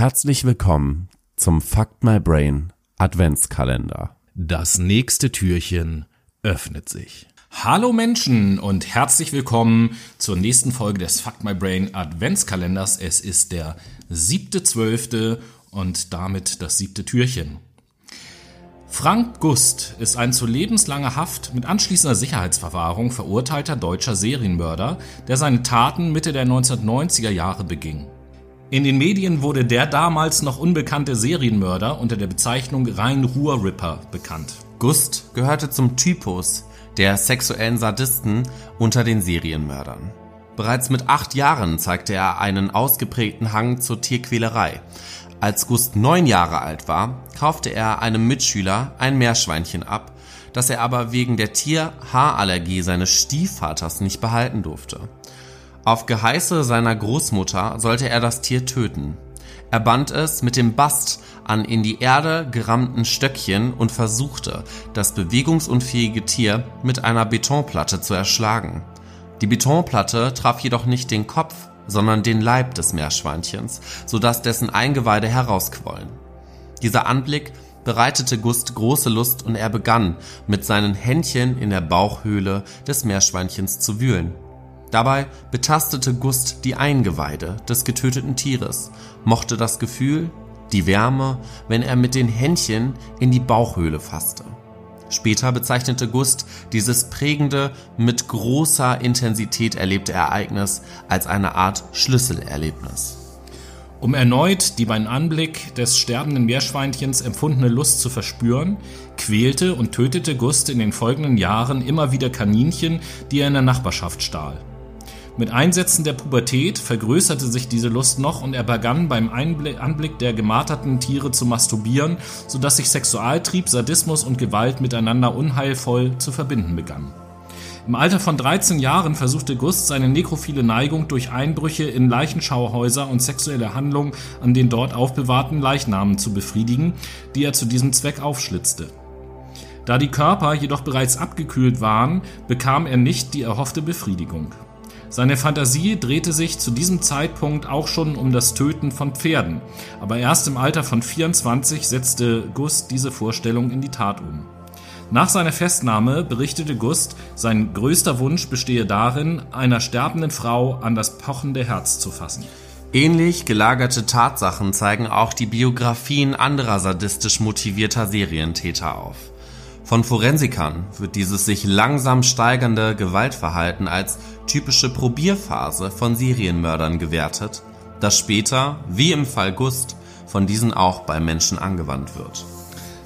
Herzlich willkommen zum Fuck My Brain Adventskalender. Das nächste Türchen öffnet sich. Hallo Menschen und herzlich willkommen zur nächsten Folge des Fuck My Brain Adventskalenders. Es ist der siebte zwölfte und damit das siebte Türchen. Frank Gust ist ein zu lebenslanger Haft mit anschließender Sicherheitsverwahrung verurteilter deutscher Serienmörder, der seine Taten Mitte der 1990er Jahre beging. In den Medien wurde der damals noch unbekannte Serienmörder unter der Bezeichnung Rhein-Ruhr-Ripper bekannt. Gust gehörte zum Typus der sexuellen Sadisten unter den Serienmördern. Bereits mit acht Jahren zeigte er einen ausgeprägten Hang zur Tierquälerei. Als Gust neun Jahre alt war, kaufte er einem Mitschüler ein Meerschweinchen ab, das er aber wegen der Tierhaarallergie seines Stiefvaters nicht behalten durfte. Auf Geheiße seiner Großmutter sollte er das Tier töten. Er band es mit dem Bast an in die Erde gerammten Stöckchen und versuchte, das bewegungsunfähige Tier mit einer Betonplatte zu erschlagen. Die Betonplatte traf jedoch nicht den Kopf, sondern den Leib des Meerschweinchens, sodass dessen Eingeweide herausquollen. Dieser Anblick bereitete Gust große Lust und er begann, mit seinen Händchen in der Bauchhöhle des Meerschweinchens zu wühlen. Dabei betastete Gust die Eingeweide des getöteten Tieres, mochte das Gefühl, die Wärme, wenn er mit den Händchen in die Bauchhöhle fasste. Später bezeichnete Gust dieses prägende, mit großer Intensität erlebte Ereignis als eine Art Schlüsselerlebnis. Um erneut die beim Anblick des sterbenden Meerschweinchens empfundene Lust zu verspüren, quälte und tötete Gust in den folgenden Jahren immer wieder Kaninchen, die er in der Nachbarschaft stahl. Mit Einsätzen der Pubertät vergrößerte sich diese Lust noch und er begann beim Anblick der gemarterten Tiere zu masturbieren, sodass sich Sexualtrieb, Sadismus und Gewalt miteinander unheilvoll zu verbinden begannen. Im Alter von 13 Jahren versuchte Gust seine nekrophile Neigung durch Einbrüche in Leichenschauhäuser und sexuelle Handlungen an den dort aufbewahrten Leichnamen zu befriedigen, die er zu diesem Zweck aufschlitzte. Da die Körper jedoch bereits abgekühlt waren, bekam er nicht die erhoffte Befriedigung. Seine Fantasie drehte sich zu diesem Zeitpunkt auch schon um das Töten von Pferden, aber erst im Alter von 24 setzte Gust diese Vorstellung in die Tat um. Nach seiner Festnahme berichtete Gust, sein größter Wunsch bestehe darin, einer sterbenden Frau an das pochende Herz zu fassen. Ähnlich gelagerte Tatsachen zeigen auch die Biografien anderer sadistisch motivierter Serientäter auf. Von Forensikern wird dieses sich langsam steigernde Gewaltverhalten als typische Probierphase von Serienmördern gewertet, das später, wie im Fall Gust, von diesen auch bei Menschen angewandt wird.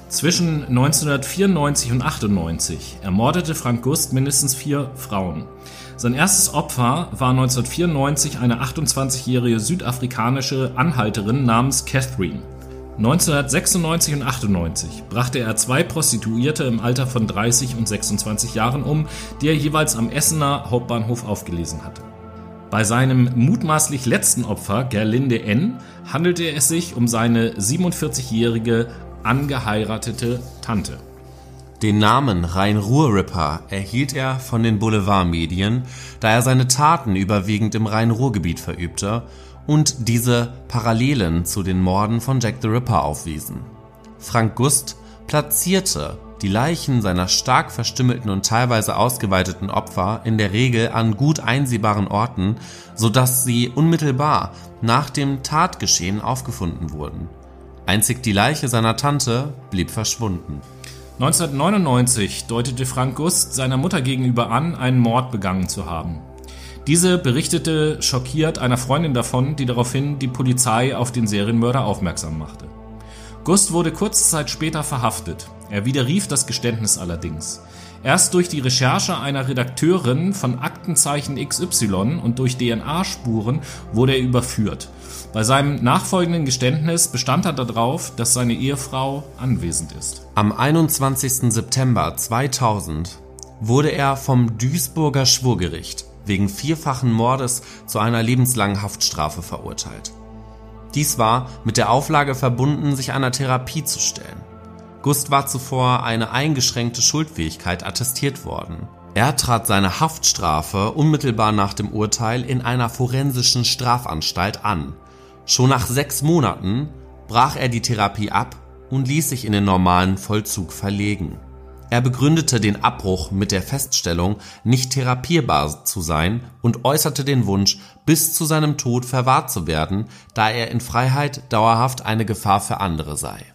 Zwischen 1994 und 98 ermordete Frank Gust mindestens vier Frauen. Sein erstes Opfer war 1994 eine 28-jährige südafrikanische Anhalterin namens Catherine. 1996 und 98 brachte er zwei Prostituierte im Alter von 30 und 26 Jahren um, die er jeweils am Essener Hauptbahnhof aufgelesen hatte. Bei seinem mutmaßlich letzten Opfer, Gerlinde N., handelte es sich um seine 47-jährige angeheiratete Tante. Den Namen Rhein-Ruhr-Ripper erhielt er von den Boulevardmedien, da er seine Taten überwiegend im Rhein-Ruhr-Gebiet verübte und diese Parallelen zu den Morden von Jack the Ripper aufwiesen. Frank Gust platzierte die Leichen seiner stark verstümmelten und teilweise ausgeweiteten Opfer in der Regel an gut einsehbaren Orten, sodass sie unmittelbar nach dem Tatgeschehen aufgefunden wurden. Einzig die Leiche seiner Tante blieb verschwunden. 1999 deutete Frank Gust seiner Mutter gegenüber an, einen Mord begangen zu haben. Diese berichtete schockiert einer Freundin davon, die daraufhin die Polizei auf den Serienmörder aufmerksam machte. Gust wurde kurze Zeit später verhaftet. Er widerrief das Geständnis allerdings. Erst durch die Recherche einer Redakteurin von Aktenzeichen XY und durch DNA-Spuren wurde er überführt. Bei seinem nachfolgenden Geständnis bestand er darauf, dass seine Ehefrau anwesend ist. Am 21. September 2000 wurde er vom Duisburger Schwurgericht wegen vierfachen Mordes zu einer lebenslangen Haftstrafe verurteilt. Dies war mit der Auflage verbunden, sich einer Therapie zu stellen. Gust war zuvor eine eingeschränkte Schuldfähigkeit attestiert worden. Er trat seine Haftstrafe unmittelbar nach dem Urteil in einer forensischen Strafanstalt an. Schon nach sechs Monaten brach er die Therapie ab und ließ sich in den normalen Vollzug verlegen. Er begründete den Abbruch mit der Feststellung, nicht therapierbar zu sein und äußerte den Wunsch, bis zu seinem Tod verwahrt zu werden, da er in Freiheit dauerhaft eine Gefahr für andere sei